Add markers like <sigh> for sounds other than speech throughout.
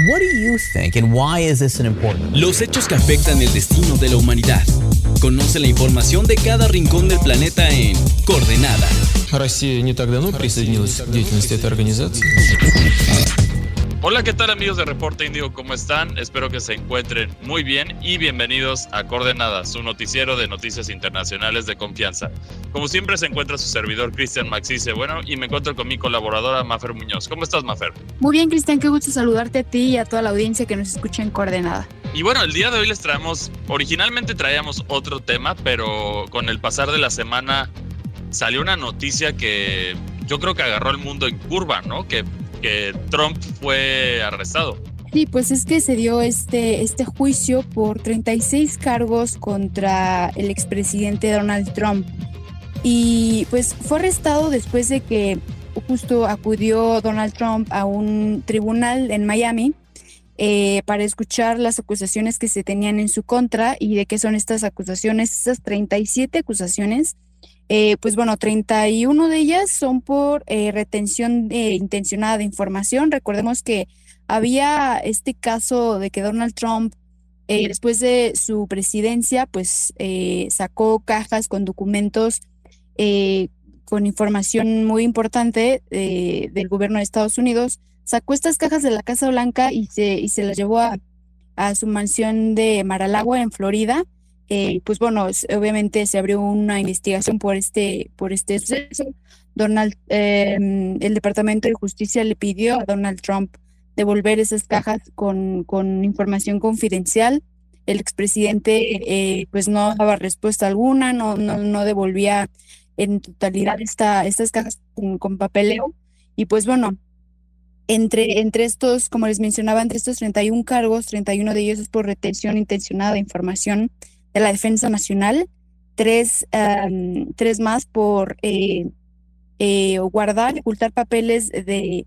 What do you think and why is this an important? Los hechos que afectan el destino de la humanidad. Conoce la información de cada rincón del planeta en Coordenada. Россия не так давно присоединилась к деятельности этой организации. Hola, ¿qué tal amigos de Reporte Índigo? ¿Cómo están? Espero que se encuentren muy bien y bienvenidos a Coordenadas, su noticiero de noticias internacionales de confianza. Como siempre se encuentra su servidor Cristian Maxice, bueno, y me encuentro con mi colaboradora Mafer Muñoz. ¿Cómo estás, Mafer? Muy bien, Cristian, qué gusto saludarte a ti y a toda la audiencia que nos escucha en Coordenada. Y bueno, el día de hoy les traemos, originalmente traíamos otro tema, pero con el pasar de la semana salió una noticia que yo creo que agarró el mundo en curva, ¿no? Que que Trump fue arrestado. Sí, pues es que se dio este, este juicio por 36 cargos contra el expresidente Donald Trump. Y pues fue arrestado después de que justo acudió Donald Trump a un tribunal en Miami eh, para escuchar las acusaciones que se tenían en su contra y de qué son estas acusaciones, estas 37 acusaciones eh, pues bueno, 31 de ellas son por eh, retención intencionada de información. Recordemos que había este caso de que Donald Trump, eh, después de su presidencia, pues sacó cajas con documentos con información muy importante del gobierno de Estados Unidos. Sacó estas cajas de la Casa Blanca y se, y se las llevó a, a su mansión de Maralagua en Florida eh, pues bueno, obviamente se abrió una investigación por este, por este suceso. Donald, em, el Departamento de Justicia le pidió a Donald Trump devolver esas cajas con, con información confidencial. El expresidente eh, pues no daba respuesta alguna, no, no, no devolvía en totalidad esta, estas cajas con, con, papeleo. Y pues bueno, entre, entre estos, como les mencionaba, entre estos 31 cargos, 31 de ellos es por retención intencionada de información de la Defensa Nacional, tres, tres más por eh, eh, guardar, ocultar papeles de,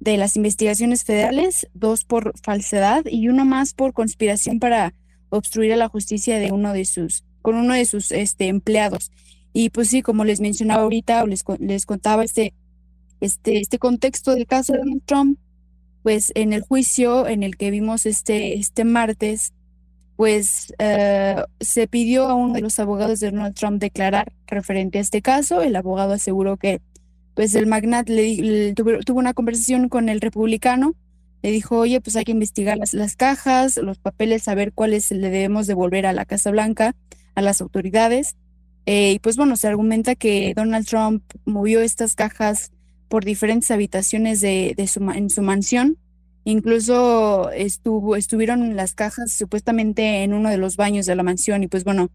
de las investigaciones federales, dos por falsedad y uno más por conspiración para obstruir a la justicia de uno de sus, con uno de sus este, empleados. Y pues sí, como les mencionaba ahorita o les, les contaba este, este, este contexto del caso de Donald Trump, pues en el juicio en el que vimos este, este martes, pues eh, se pidió a uno de los abogados de Donald Trump declarar referente a este caso. El abogado aseguró que pues el magnate le, tuvo, una conversación con el republicano, le dijo, oye, pues hay que investigar las, las cajas, los papeles, saber cuáles le debemos devolver a la Casa Blanca, a las autoridades. Eh, y pues bueno, se argumenta que Donald Trump movió estas cajas por diferentes habitaciones de, de su, en su mansión Incluso estuvo, estuvieron las cajas supuestamente en uno de los baños de la mansión y pues bueno,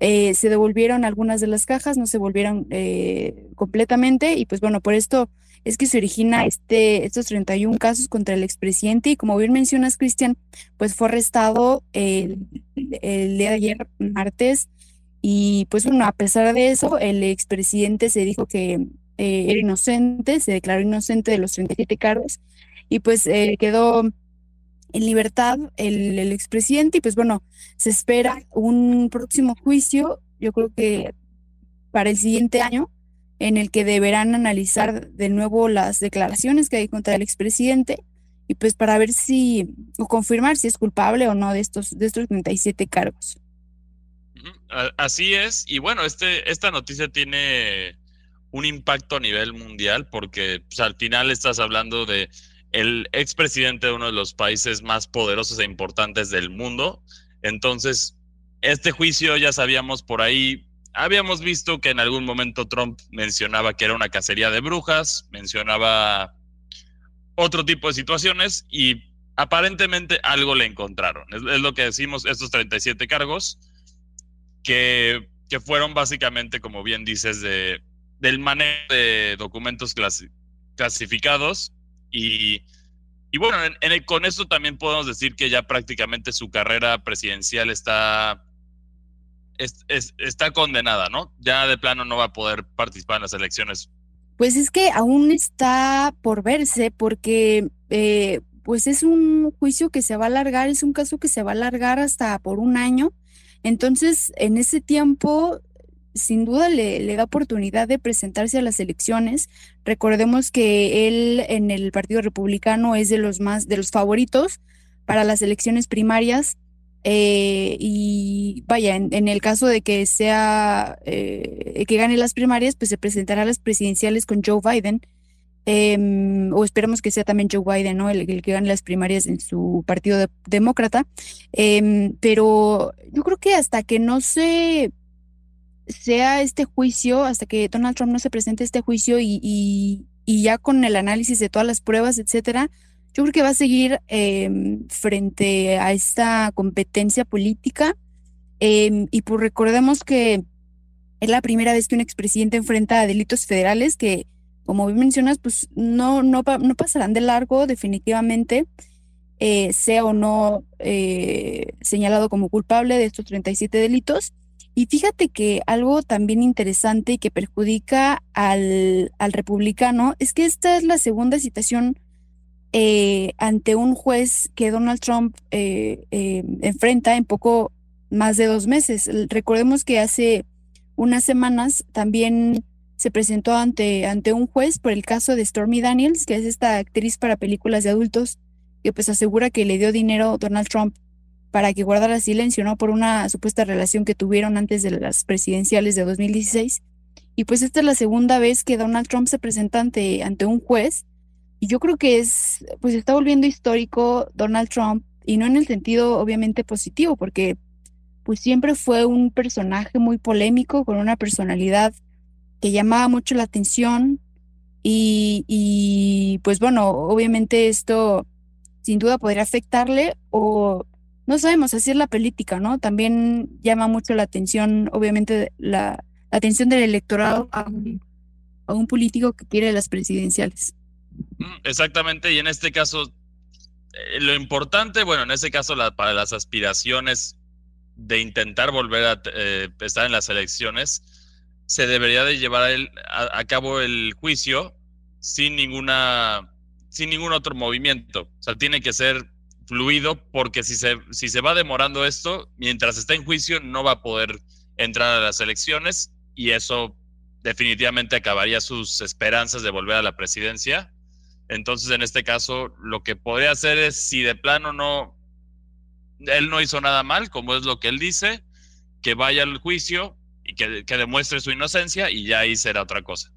eh, se devolvieron algunas de las cajas, no se volvieron eh, completamente y pues bueno, por esto es que se origina este, estos 31 casos contra el expresidente y como bien mencionas, Cristian, pues fue arrestado el, el día de ayer, martes, y pues bueno, a pesar de eso, el expresidente se dijo que eh, era inocente, se declaró inocente de los 37 cargos y pues eh, quedó en libertad el, el expresidente y pues bueno, se espera un próximo juicio, yo creo que para el siguiente año, en el que deberán analizar de nuevo las declaraciones que hay contra el expresidente y pues para ver si o confirmar si es culpable o no de estos de estos 37 cargos. Así es, y bueno, este esta noticia tiene un impacto a nivel mundial porque pues, al final estás hablando de el expresidente de uno de los países más poderosos e importantes del mundo. Entonces, este juicio ya sabíamos por ahí, habíamos visto que en algún momento Trump mencionaba que era una cacería de brujas, mencionaba otro tipo de situaciones y aparentemente algo le encontraron. Es, lo que decimos, estos 37 cargos, que, que fueron básicamente, como bien dices, de, del manejo de documentos clasificados y, y bueno, con esto también podemos decir que ya prácticamente su carrera presidencial está, está condenada, ¿no? Ya de plano no va a poder participar en las elecciones. Pues es que aún está por verse porque eh, pues es un juicio que se va a alargar, es un caso que se va a alargar hasta por un año. Entonces, en ese tiempo, sin duda le, da oportunidad de presentarse a las elecciones. Recordemos que él en el Partido Republicano es de los más, de los favoritos para las elecciones primarias. Eh, y vaya, en, el caso de que sea eh, que gane las primarias, pues se presentará a las presidenciales con Joe Biden. Em, o esperemos que sea también Joe Biden, ¿no? El, que gane las primarias en su partido demócrata. Em, pero yo creo que hasta que no se sea este juicio, hasta que Donald Trump no se presente este juicio y, y, y ya con el análisis de todas las pruebas, etcétera, yo creo que va a seguir em, frente a esta competencia política. Em, y pues recordemos que es la primera vez que un expresidente enfrenta a delitos federales que, como bien mencionas, pues no, no, no pasarán de largo definitivamente, eh, sea o no eh, señalado como culpable de estos 37 delitos. Y fíjate que algo también interesante y que perjudica al, al republicano es que esta es la segunda citación eh, ante un juez que Donald Trump eh, eh, enfrenta en poco más de dos meses. Recordemos que hace unas semanas también se presentó ante, ante un juez por el caso de Stormy Daniels, que es esta actriz para películas de adultos, que pues asegura que le dio dinero Donald Trump para que guardara silencio, ¿no? Por una supuesta relación que tuvieron antes de las presidenciales de 2016. Y pues esta es la segunda vez que Donald Trump se presenta ante, ante un juez y yo creo que es, pues está volviendo histórico Donald Trump, y no en el sentido obviamente positivo, porque pues siempre fue un personaje muy polémico, con una personalidad que llamaba mucho la atención. Y, y pues bueno, obviamente esto sin duda podría afectarle o no sabemos, así es la política, ¿no? También llama mucho la atención, obviamente, la, atención del electorado a un político que quiere las presidenciales. Mm, exactamente, y en este caso, eh, lo importante, bueno, en este caso para las aspiraciones de intentar volver a eh, estar en las elecciones, se debería de llevar a, cabo el juicio sin ninguna sin ningún otro movimiento. O sea, tiene que ser fluido porque si se, si se va demorando esto, mientras está en juicio no va a poder entrar a las elecciones y eso definitivamente acabaría sus esperanzas de volver a la presidencia entonces, en este caso, lo que podría hacer es, si de plano no, él no hizo nada mal, como es lo que él dice, que vaya al juicio y que, demuestre su inocencia y ya ahí será otra cosa.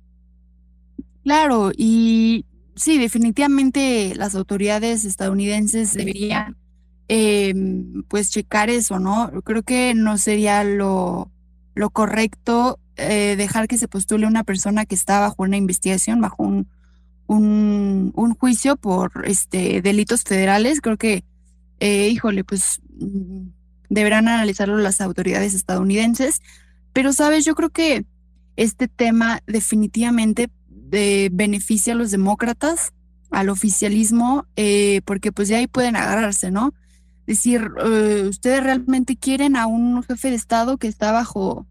Claro, y sí, definitivamente las autoridades estadounidenses deberían em, pues checar eso, ¿no? Creo que no sería lo, lo correcto eh, dejar que se postule una persona que está bajo una investigación, bajo un un, juicio por este, delitos federales. Creo que, eh, híjole, pues mm, deberán analizarlo las autoridades estadounidenses. Pero, sabes, yo creo que este tema definitivamente de, beneficia a los demócratas, al oficialismo, eh, porque pues ya ahí pueden agarrarse, ¿no? Decir, eh, ustedes realmente quieren a un jefe de Estado que está bajo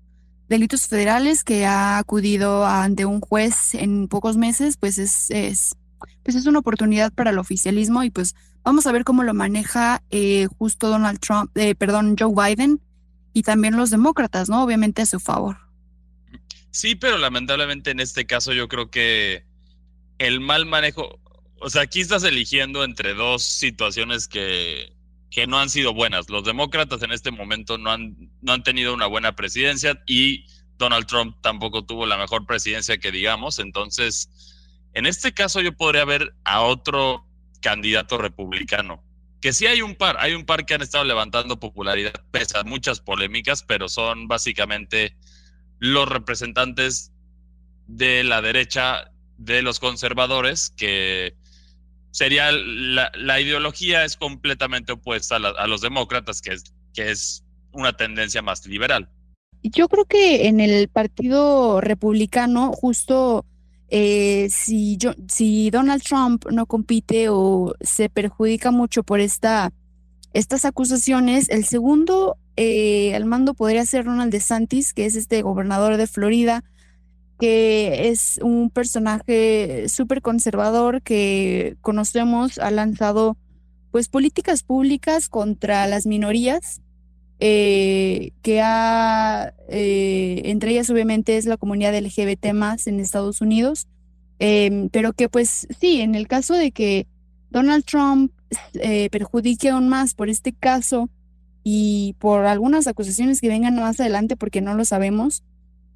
delitos federales que ha acudido ante un juez en pocos meses, pues es, es, pues es una oportunidad para el oficialismo y pues vamos a ver cómo lo maneja eh, justo Donald Trump, eh, perdón, Joe Biden y también los demócratas, ¿no? Obviamente a su favor. Sí, pero lamentablemente en este caso yo creo que el mal manejo, o sea, aquí estás eligiendo entre dos situaciones que que no han sido buenas. Los demócratas en este momento no han, no han tenido una buena presidencia y Donald Trump tampoco tuvo la mejor presidencia que digamos. Entonces, en este caso yo podría ver a otro candidato republicano, que sí hay un par, hay un par que han estado levantando popularidad, pese a muchas polémicas, pero son básicamente los representantes de la derecha de los conservadores que sería la, ideología es completamente opuesta a, los demócratas, que es, que es una tendencia más liberal. Yo creo que en el Partido Republicano, justo eh, si, yo, si Donald Trump no compite o se perjudica mucho por esta, estas acusaciones, el segundo eh, al mando podría ser Ronald DeSantis, que es este gobernador de Florida, que es un personaje súper conservador que conocemos, ha lanzado pues políticas públicas contra las minorías, eh, que ha, eh, entre ellas obviamente es la comunidad LGBT más en Estados Unidos, em, pero que pues sí, en el caso de que Donald Trump eh, perjudique aún más por este caso y por algunas acusaciones que vengan más adelante porque no lo sabemos,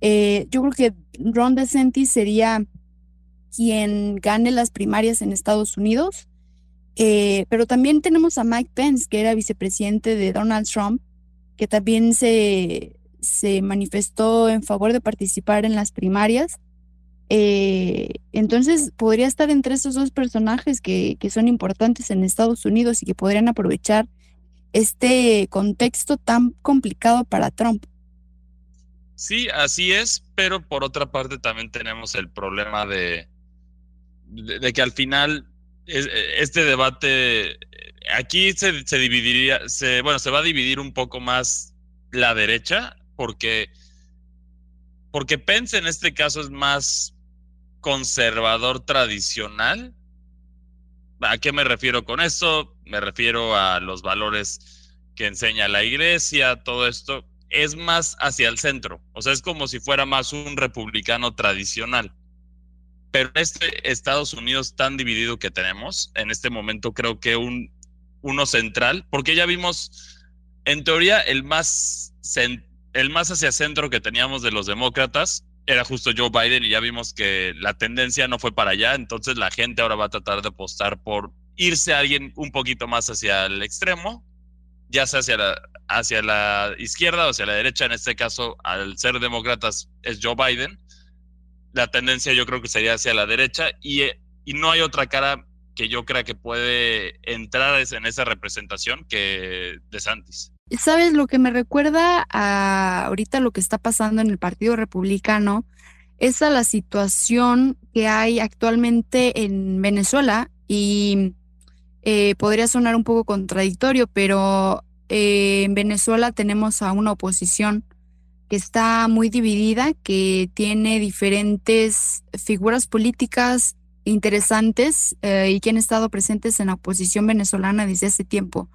yo creo que Ron DeSantis sería quien gane las primarias en Estados Unidos. pero también tenemos a Mike Pence, que era vicepresidente de Donald Trump, que también se, se manifestó en favor de participar en las primarias. Eh, entonces podría estar entre esos dos personajes que, que, son importantes en Estados Unidos y que podrían aprovechar este contexto tan complicado para Trump. Sí, así es, pero por otra parte también tenemos el problema de, de, que al final este debate aquí se, se, dividiría, se, bueno, se va a dividir un poco más la derecha, porque, porque Pence en este caso es más conservador tradicional. ¿A qué me refiero con eso? Me refiero a los valores que enseña la iglesia, todo esto. Es más hacia el centro, o sea, es como si fuera más un republicano tradicional. Pero este Estados Unidos tan dividido que tenemos, en este momento creo que un uno central, porque ya vimos, en teoría, el más, el más hacia centro que teníamos de los demócratas era justo Joe Biden y ya vimos que la tendencia no fue para allá, entonces la gente ahora va a tratar de apostar por irse a alguien un poquito más hacia el extremo, ya sea hacia la, hacia la izquierda o hacia la derecha, en este caso, al ser demócratas es Joe Biden, la tendencia yo creo que sería hacia la derecha y, y no hay otra cara que yo crea que puede entrar en esa representación que de Santis. ¿Sabes lo que me recuerda a ahorita lo que está pasando en el Partido Republicano? Es a la situación que hay actualmente en Venezuela y eh, podría sonar un poco contradictorio, pero eh, en Venezuela tenemos a una oposición que está muy dividida, que tiene diferentes figuras políticas interesantes eh, y que han estado presentes en la oposición venezolana desde hace tiempo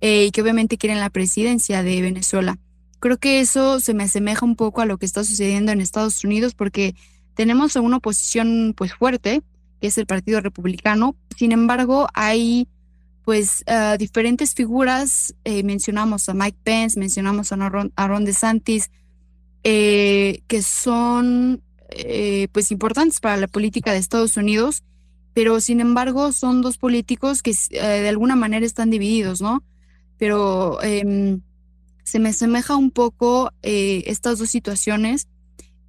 eh, y que obviamente quieren la presidencia de Venezuela. Creo que eso se me asemeja un poco a lo que está sucediendo en Estados Unidos porque tenemos una oposición pues fuerte, que es el Partido Republicano. Sin embargo, hay pues uh, diferentes figuras, eh, mencionamos a Mike Pence, mencionamos a Ron, a DeSantis, eh, que son eh, pues importantes para la política de Estados Unidos, pero sin embargo son dos políticos que de alguna manera están divididos, ¿no? Pero em, se me asemeja un poco estas dos situaciones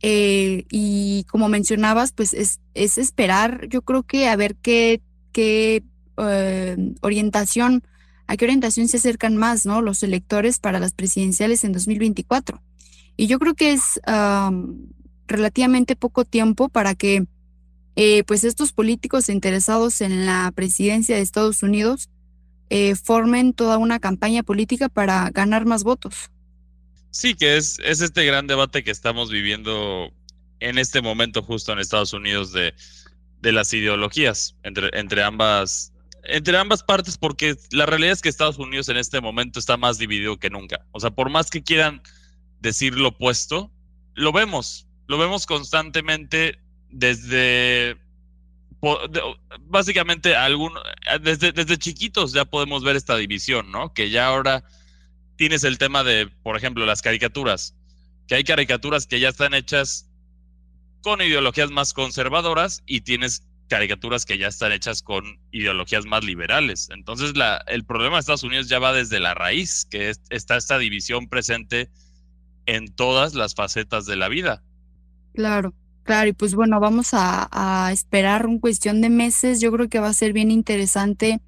y como mencionabas, pues es, es, esperar, yo creo que a ver qué, qué orientación, a qué orientación se acercan más, ¿no? Los electores para las presidenciales en 2024. Y yo creo que es relativamente poco tiempo para que eh, pues estos políticos interesados en la presidencia de Estados Unidos eh, formen toda una campaña política para ganar más votos. Sí, que es, es este gran debate que estamos viviendo en este momento justo en Estados Unidos de, de las ideologías entre, entre, ambas, entre ambas partes, porque la realidad es que Estados Unidos en este momento está más dividido que nunca. O sea, por más que quieran decir lo opuesto, lo vemos lo vemos constantemente desde básicamente algún desde, desde chiquitos ya podemos ver esta división, ¿no? Que ya ahora tienes el tema de, por ejemplo, las caricaturas, que hay caricaturas que ya están hechas con ideologías más conservadoras y tienes caricaturas que ya están hechas con ideologías más liberales. Entonces, la, el problema de Estados Unidos ya va desde la raíz, que está esta división presente en todas las facetas de la vida. Claro, claro, y pues bueno, vamos a, esperar un cuestión de meses. Yo creo que va a ser bien interesante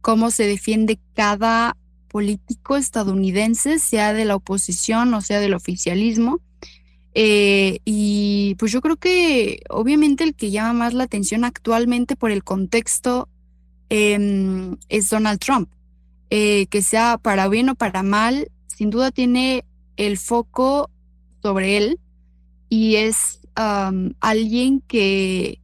cómo se defiende cada político estadounidense, sea de la oposición o sea del oficialismo. Eh, y pues yo creo que obviamente el que llama más la atención actualmente por el contexto em, es Donald Trump. Eh, que sea para bien o para mal, sin duda tiene el foco sobre él y es alguien que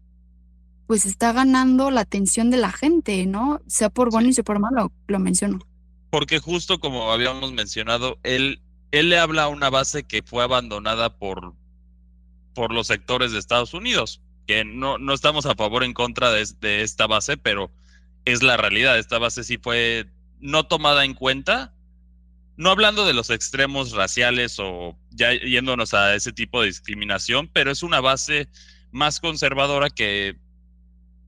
pues está ganando la atención de la gente, ¿no? Sea por bueno y sea por malo, lo menciono. Porque justo como habíamos mencionado, él él le habla a una base que fue abandonada por, por los sectores de Estados Unidos, que no, no estamos a favor en contra de, esta base, pero es la realidad. Esta base sí fue no tomada en cuenta, no hablando de los extremos raciales o ya yéndonos a ese tipo de discriminación, pero es una base más conservadora que,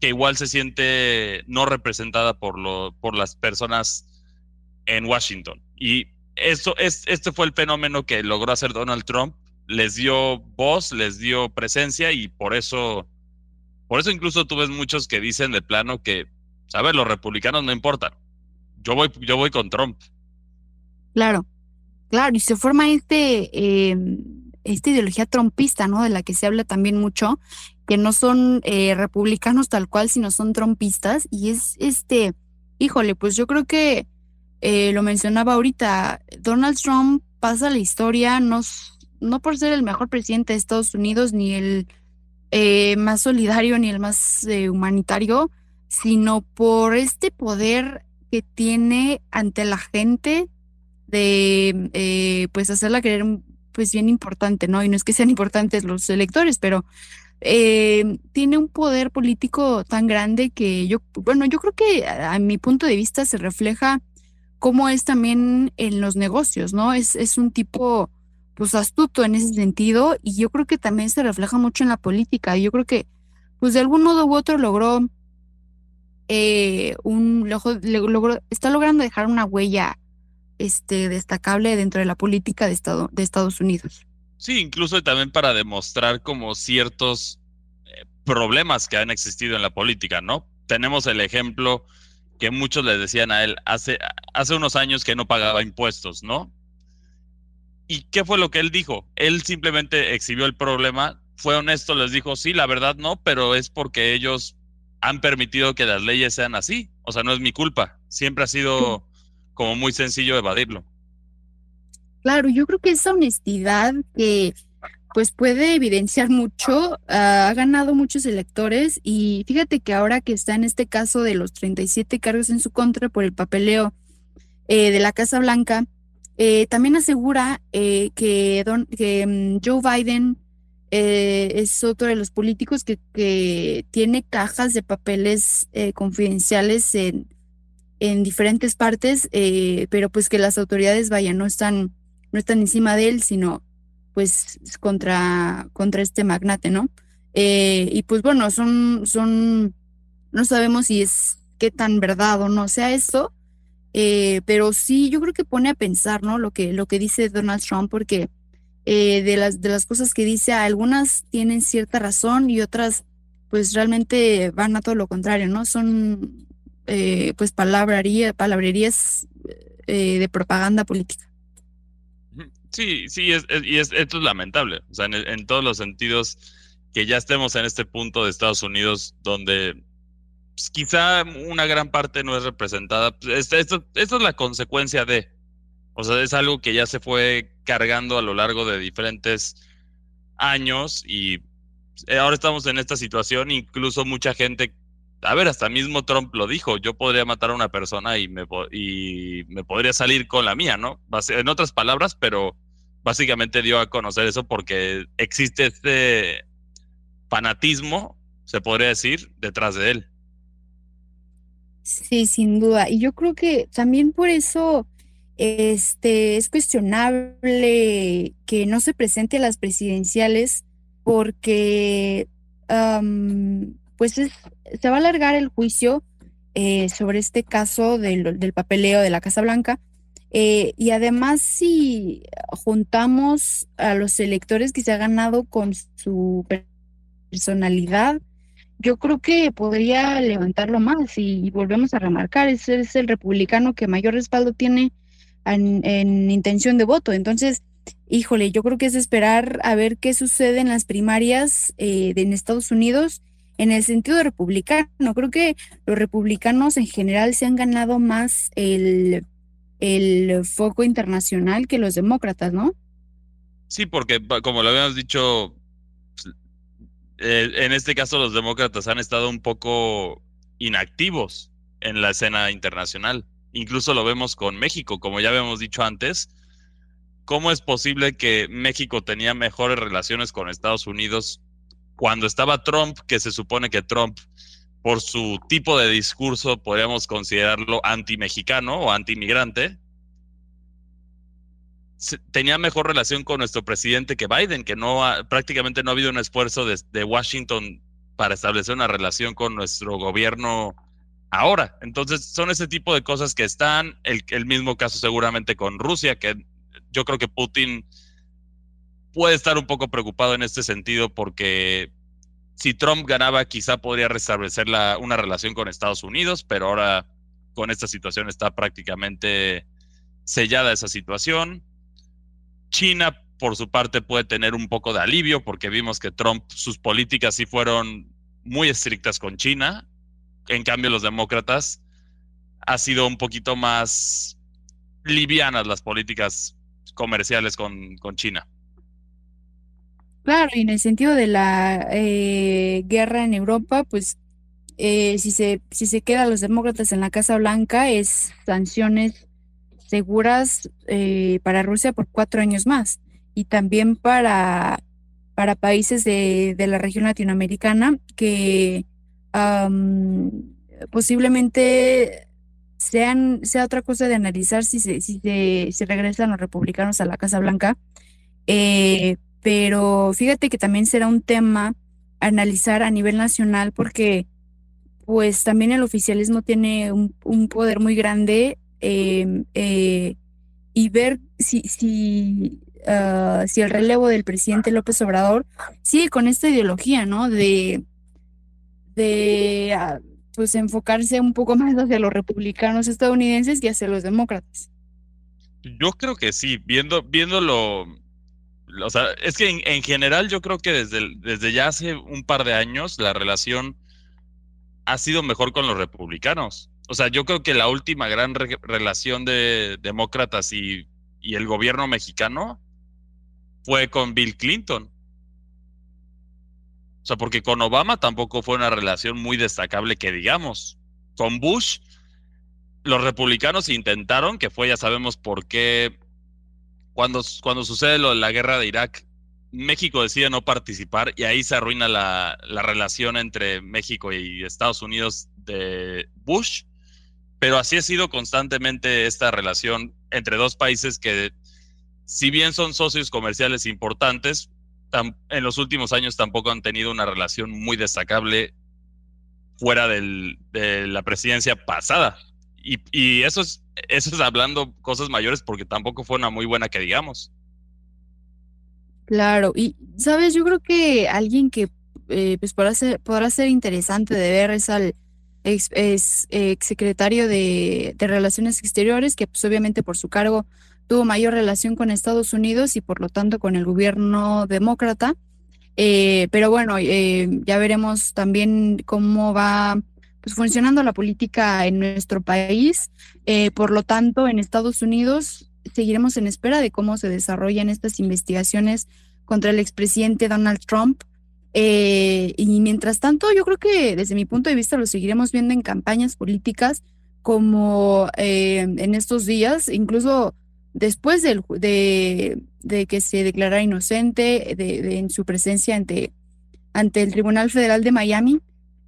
que igual se siente no representada por, lo, por las personas en Washington. Y eso es, este fue el fenómeno que logró hacer Donald Trump. Les dio voz, les dio presencia y por eso, por eso incluso tú ves muchos que dicen de plano que, ver, los republicanos no importan. Yo voy, yo voy con Trump. Claro, claro, y se forma este, eh, esta ideología trumpista, ¿no? De la que se habla también mucho, que no son eh, republicanos tal cual, sino son trumpistas. Y es este, híjole, pues yo creo que eh, lo mencionaba ahorita, Donald Trump pasa la historia no, no por ser el mejor presidente de Estados Unidos, ni el eh, más solidario, ni el más eh, humanitario, sino por este poder que tiene ante la gente de pues hacerla creer pues bien importante, ¿no? Y no es que sean importantes los electores, pero tiene un poder político tan grande que yo, bueno, yo creo que a mi punto de vista se refleja cómo es también en los negocios, ¿no? Es, es un tipo, pues, astuto en ese sentido y yo creo que también se refleja mucho en la política. Yo creo que, pues, de algún modo u otro logró eh, un, logró, está logrando dejar una huella este, destacable dentro de la política de, Estado, de Estados Unidos. Sí, incluso también para demostrar como ciertos eh, problemas que han existido en la política, ¿no? Tenemos el ejemplo que muchos le decían a él hace, hace unos años que no pagaba impuestos, ¿no? ¿Y qué fue lo que él dijo? Él simplemente exhibió el problema, fue honesto, les dijo, sí, la verdad no, pero es porque ellos han permitido que las leyes sean así. O sea, no es mi culpa. Siempre ha sido como muy sencillo evadirlo. Claro, yo creo que esa honestidad que pues puede evidenciar mucho, ha ganado muchos electores y fíjate que ahora que está en este caso de los 37 cargos en su contra por el papeleo eh, de la Casa Blanca, eh, también asegura eh, que, don, que mm, Joe Biden es otro de los políticos que, que tiene cajas de papeles confidenciales en, en, diferentes partes, pero pues que las autoridades, vaya, no están, no están encima de él, sino pues contra, contra este magnate, ¿no? Eh, y pues bueno, son, son, no sabemos si es qué tan verdad o no sea eso, eh, pero sí yo creo que pone a pensar, ¿no? Lo que, lo que dice Donald Trump, porque eh, de, las, de las cosas que dice, algunas tienen cierta razón y otras pues realmente van a todo lo contrario, ¿no? Son pues palabrería, palabrerías de propaganda política. Sí, sí, es, y es, esto es lamentable. O sea, en, todos los sentidos, que ya estemos en este punto de Estados Unidos donde pues, quizá una gran parte no es representada. Pues, esto, esto, es la consecuencia de. O sea, es algo que ya se fue cargando a lo largo de diferentes años y eh, ahora estamos en esta situación. Incluso mucha gente a ver, hasta mismo Trump lo dijo, yo podría matar a una persona y me, y me podría salir con la mía, ¿no? En otras palabras, pero básicamente dio a conocer eso porque existe este fanatismo, se podría decir, detrás de él. Sí, sin duda. Y yo creo que también por eso este, es cuestionable que no se presente a las presidenciales porque pues se va a alargar el juicio eh, sobre este caso del, papeleo de la Casa Blanca. Eh, y además, si juntamos a los electores que se ha ganado con su personalidad, yo creo que podría levantarlo más. Y volvemos a remarcar, ese es el republicano que mayor respaldo tiene en, intención de voto. Entonces, híjole, yo creo que es esperar a ver qué sucede en las primarias eh, en Estados Unidos en el sentido republicano. Creo que los republicanos en general se han ganado más el, el foco internacional que los demócratas, ¿no? Sí, porque como lo habíamos dicho, en este caso los demócratas han estado un poco inactivos en la escena internacional. Incluso lo vemos con México, como ya habíamos dicho antes. ¿cómo es posible que México tenía mejores relaciones con Estados Unidos cuando estaba Trump, que se supone que Trump, por su tipo de discurso, podríamos considerarlo anti-mexicano o anti-inmigrante, tenía mejor relación con nuestro presidente que Biden, que no prácticamente no ha habido un esfuerzo de, Washington para establecer una relación con nuestro gobierno ahora. Entonces, son ese tipo de cosas que están, el, el mismo caso seguramente con Rusia, que yo creo que Putin puede estar un poco preocupado en este sentido porque si Trump ganaba quizá podría restablecer la, una relación con Estados Unidos, pero ahora con esta situación está prácticamente sellada esa situación. China, por su parte, puede tener un poco de alivio porque vimos que Trump, sus políticas sí fueron muy estrictas con China. En cambio, los demócratas ha sido un poquito más livianas las políticas comerciales con, China. Claro, y en el sentido de la eh, guerra en Europa, pues eh, si, se, si se quedan los demócratas en la Casa Blanca, es sanciones seguras eh, para Rusia por cuatro años más y también para, para países de, la región latinoamericana que posiblemente sean, sea otra cosa de analizar si se, si se, regresan los republicanos a la Casa Blanca. Eh, pero fíjate que también será un tema analizar a nivel nacional porque pues también el oficialismo tiene un, un poder muy grande Em, eh, y ver si, si, ah, si el relevo del presidente López Obrador sigue con esta ideología, ¿no? De, de ah, pues enfocarse un poco <laughs> más hacia los republicanos estadounidenses y hacia los demócratas. Yo creo que sí, viendo, viéndolo, o sea, es que en, en, general yo creo que desde, desde ya hace un par de años la relación ha sido mejor con los republicanos o sea, yo creo que la última gran relación de demócratas y, el gobierno mexicano fue con Bill Clinton. O sea, porque con Obama tampoco fue una relación muy destacable que digamos. Con Bush, los republicanos intentaron, que fue, ya sabemos por qué, cuando, cuando sucede lo de la guerra de Irak, México decide no participar y ahí se arruina la relación entre México y Estados Unidos de Bush pero así ha sido constantemente esta relación entre dos países que, si bien son socios comerciales importantes, en los últimos años tampoco han tenido una relación muy destacable fuera de la presidencia pasada. Y, eso, es, eso es hablando cosas mayores porque tampoco fue una muy buena que digamos. Claro, y sabes, yo creo que alguien que eh, pues podrá ser, podrá ser interesante de ver es al ex, ex secretario de, Relaciones Exteriores, que pues obviamente por su cargo tuvo mayor relación con Estados Unidos y por lo tanto con el gobierno demócrata. Eh, pero bueno, eh, ya veremos también cómo va pues, funcionando la política en nuestro país. Eh, por lo tanto, en Estados Unidos seguiremos en espera de cómo se desarrollan estas investigaciones contra el expresidente Donald Trump. Eh, y mientras tanto, yo creo que desde mi punto de vista lo seguiremos viendo en campañas políticas como eh, en estos días, incluso después del, de, de, que se declarara inocente de, en su presencia ante, ante el Tribunal Federal de Miami.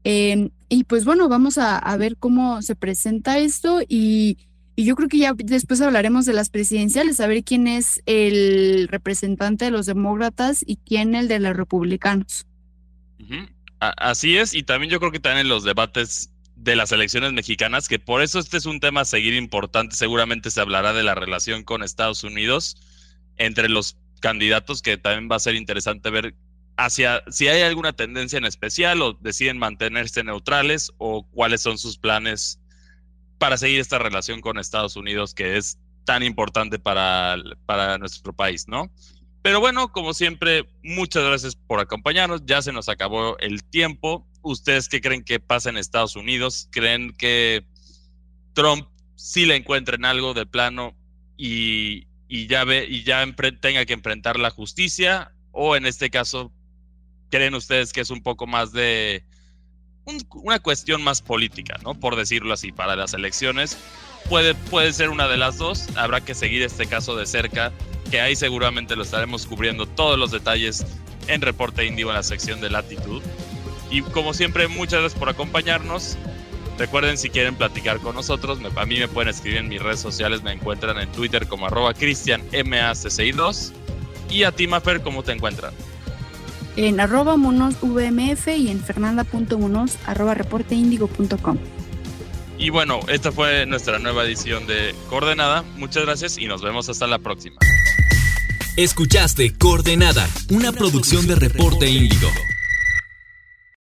Eh, y pues bueno, vamos a, ver cómo se presenta esto y yo creo que ya después hablaremos de las presidenciales, a ver quién es el representante de los demócratas y quién el de los republicanos. Así es, y también yo creo que también en los debates de las elecciones mexicanas, que por eso este es un tema a seguir importante, seguramente se hablará de la relación con Estados Unidos entre los candidatos, que también va a ser interesante ver hacia si hay alguna tendencia en especial o deciden mantenerse neutrales o cuáles son sus planes para seguir esta relación con Estados Unidos que es tan importante para, para nuestro país, ¿no? Pero bueno, como siempre, muchas gracias por acompañarnos. Ya se nos acabó el tiempo. ¿Ustedes qué creen que pasa en Estados Unidos? ¿Creen que Trump sí le encuentren algo de plano y, ya ya tenga que enfrentar la justicia? ¿O en este caso, creen ustedes que es un poco más de una cuestión más política, ¿no? Por decirlo así, para las elecciones. Puede, puede ser una de las dos. Habrá que seguir este caso de cerca que ahí seguramente lo estaremos cubriendo todos los detalles en Reporte Índigo en la sección de latitud. Y como siempre, muchas gracias por acompañarnos. Recuerden si quieren platicar con nosotros, a mí me pueden escribir en mis redes sociales, me encuentran en Twitter como arroba cristianmac62 y a ti Mafer, ¿cómo te encuentran? En arroba monosvmf y en fernanda.monos arroba reporteindigo.com. Y bueno, esta fue nuestra nueva edición de Coordenada. Muchas gracias y nos vemos hasta la próxima. Escuchaste Coordenada, una producción de Reporte Índigo.